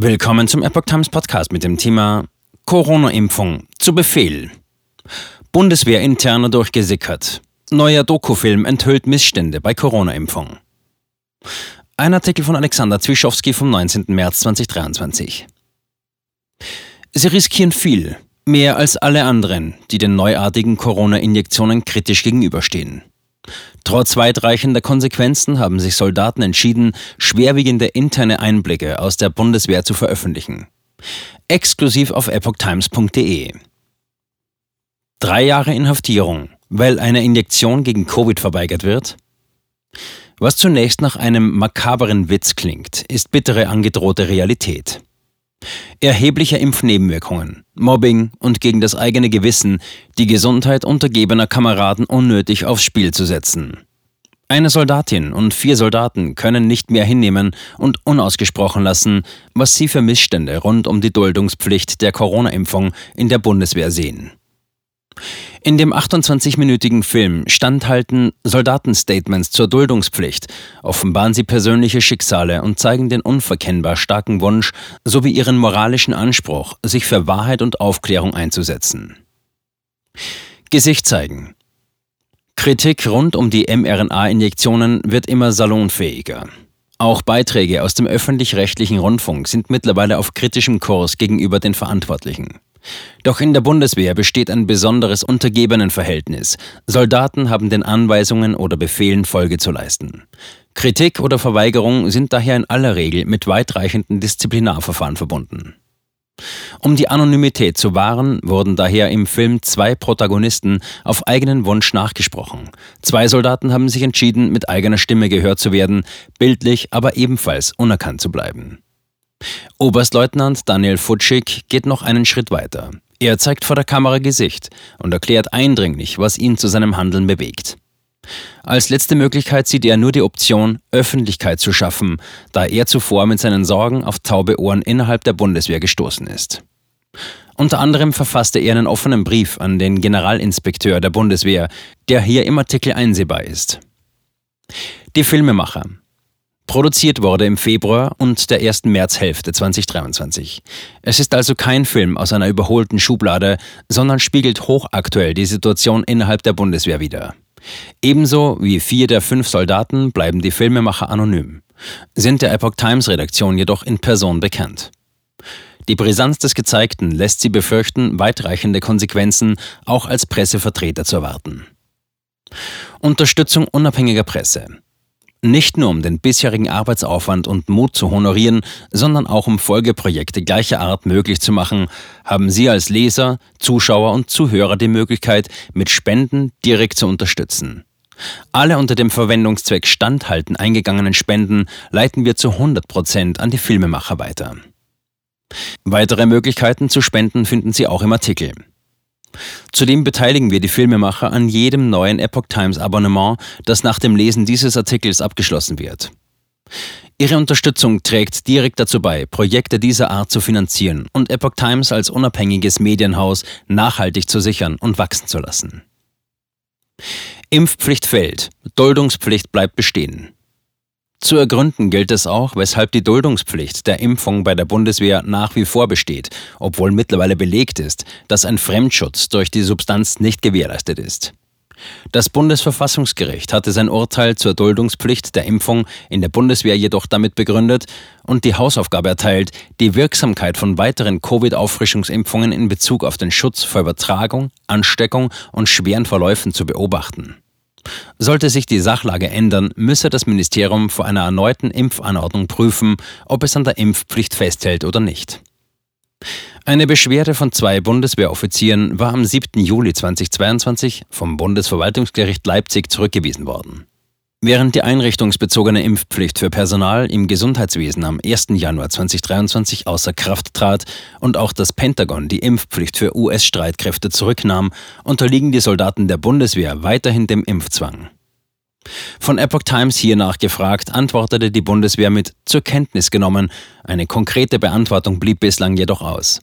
Willkommen zum Epoch Times Podcast mit dem Thema Corona-Impfung zu Befehl. Bundeswehr interner durchgesickert. Neuer Dokufilm enthüllt Missstände bei Corona-Impfung. Ein Artikel von Alexander Zwischowski vom 19. März 2023. Sie riskieren viel, mehr als alle anderen, die den neuartigen Corona-Injektionen kritisch gegenüberstehen. Trotz weitreichender Konsequenzen haben sich Soldaten entschieden, schwerwiegende interne Einblicke aus der Bundeswehr zu veröffentlichen. Exklusiv auf epochtimes.de. Drei Jahre Inhaftierung, weil eine Injektion gegen Covid verweigert wird? Was zunächst nach einem makaberen Witz klingt, ist bittere angedrohte Realität. Erhebliche Impfnebenwirkungen, Mobbing und gegen das eigene Gewissen die Gesundheit untergebener Kameraden unnötig aufs Spiel zu setzen. Eine Soldatin und vier Soldaten können nicht mehr hinnehmen und unausgesprochen lassen, was sie für Missstände rund um die Duldungspflicht der Corona-Impfung in der Bundeswehr sehen. In dem 28-minütigen Film standhalten Soldatenstatements zur Duldungspflicht, offenbaren sie persönliche Schicksale und zeigen den unverkennbar starken Wunsch sowie ihren moralischen Anspruch, sich für Wahrheit und Aufklärung einzusetzen. Gesicht zeigen. Kritik rund um die mRNA-Injektionen wird immer salonfähiger. Auch Beiträge aus dem öffentlich-rechtlichen Rundfunk sind mittlerweile auf kritischem Kurs gegenüber den Verantwortlichen. Doch in der Bundeswehr besteht ein besonderes Untergebenenverhältnis. Soldaten haben den Anweisungen oder Befehlen Folge zu leisten. Kritik oder Verweigerung sind daher in aller Regel mit weitreichenden Disziplinarverfahren verbunden. Um die Anonymität zu wahren, wurden daher im Film zwei Protagonisten auf eigenen Wunsch nachgesprochen. Zwei Soldaten haben sich entschieden, mit eigener Stimme gehört zu werden, bildlich aber ebenfalls unerkannt zu bleiben. Oberstleutnant Daniel Futschig geht noch einen Schritt weiter. Er zeigt vor der Kamera Gesicht und erklärt eindringlich, was ihn zu seinem Handeln bewegt. Als letzte Möglichkeit sieht er nur die Option, Öffentlichkeit zu schaffen, da er zuvor mit seinen Sorgen auf taube Ohren innerhalb der Bundeswehr gestoßen ist. Unter anderem verfasste er einen offenen Brief an den Generalinspekteur der Bundeswehr, der hier im Artikel einsehbar ist. Die Filmemacher. Produziert wurde im Februar und der ersten Märzhälfte 2023. Es ist also kein Film aus einer überholten Schublade, sondern spiegelt hochaktuell die Situation innerhalb der Bundeswehr wider. Ebenso wie vier der fünf Soldaten bleiben die Filmemacher anonym, sind der Epoch Times Redaktion jedoch in Person bekannt. Die Brisanz des Gezeigten lässt sie befürchten, weitreichende Konsequenzen auch als Pressevertreter zu erwarten. Unterstützung unabhängiger Presse. Nicht nur um den bisherigen Arbeitsaufwand und Mut zu honorieren, sondern auch um Folgeprojekte gleicher Art möglich zu machen, haben Sie als Leser, Zuschauer und Zuhörer die Möglichkeit, mit Spenden direkt zu unterstützen. Alle unter dem Verwendungszweck Standhalten eingegangenen Spenden leiten wir zu 100 Prozent an die Filmemacher weiter. Weitere Möglichkeiten zu spenden finden Sie auch im Artikel. Zudem beteiligen wir die Filmemacher an jedem neuen Epoch Times Abonnement, das nach dem Lesen dieses Artikels abgeschlossen wird. Ihre Unterstützung trägt direkt dazu bei, Projekte dieser Art zu finanzieren und Epoch Times als unabhängiges Medienhaus nachhaltig zu sichern und wachsen zu lassen. Impfpflicht fällt, Duldungspflicht bleibt bestehen. Zu ergründen gilt es auch, weshalb die Duldungspflicht der Impfung bei der Bundeswehr nach wie vor besteht, obwohl mittlerweile belegt ist, dass ein Fremdschutz durch die Substanz nicht gewährleistet ist. Das Bundesverfassungsgericht hatte sein Urteil zur Duldungspflicht der Impfung in der Bundeswehr jedoch damit begründet und die Hausaufgabe erteilt, die Wirksamkeit von weiteren Covid-Auffrischungsimpfungen in Bezug auf den Schutz vor Übertragung, Ansteckung und schweren Verläufen zu beobachten. Sollte sich die Sachlage ändern, müsse das Ministerium vor einer erneuten Impfanordnung prüfen, ob es an der Impfpflicht festhält oder nicht. Eine Beschwerde von zwei Bundeswehroffizieren war am 7. Juli 2022 vom Bundesverwaltungsgericht Leipzig zurückgewiesen worden. Während die einrichtungsbezogene Impfpflicht für Personal im Gesundheitswesen am 1. Januar 2023 außer Kraft trat und auch das Pentagon die Impfpflicht für US-Streitkräfte zurücknahm, unterliegen die Soldaten der Bundeswehr weiterhin dem Impfzwang. Von Epoch Times hier nachgefragt, antwortete die Bundeswehr mit zur Kenntnis genommen, eine konkrete Beantwortung blieb bislang jedoch aus.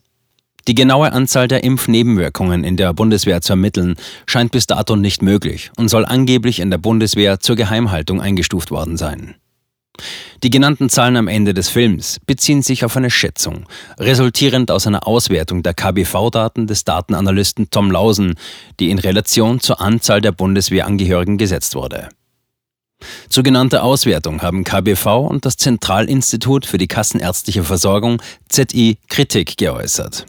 Die genaue Anzahl der Impfnebenwirkungen in der Bundeswehr zu ermitteln, scheint bis dato nicht möglich und soll angeblich in der Bundeswehr zur Geheimhaltung eingestuft worden sein. Die genannten Zahlen am Ende des Films beziehen sich auf eine Schätzung, resultierend aus einer Auswertung der KBV-Daten des Datenanalysten Tom Lausen, die in Relation zur Anzahl der Bundeswehrangehörigen gesetzt wurde. Zu genannter Auswertung haben KBV und das Zentralinstitut für die Kassenärztliche Versorgung ZI Kritik geäußert.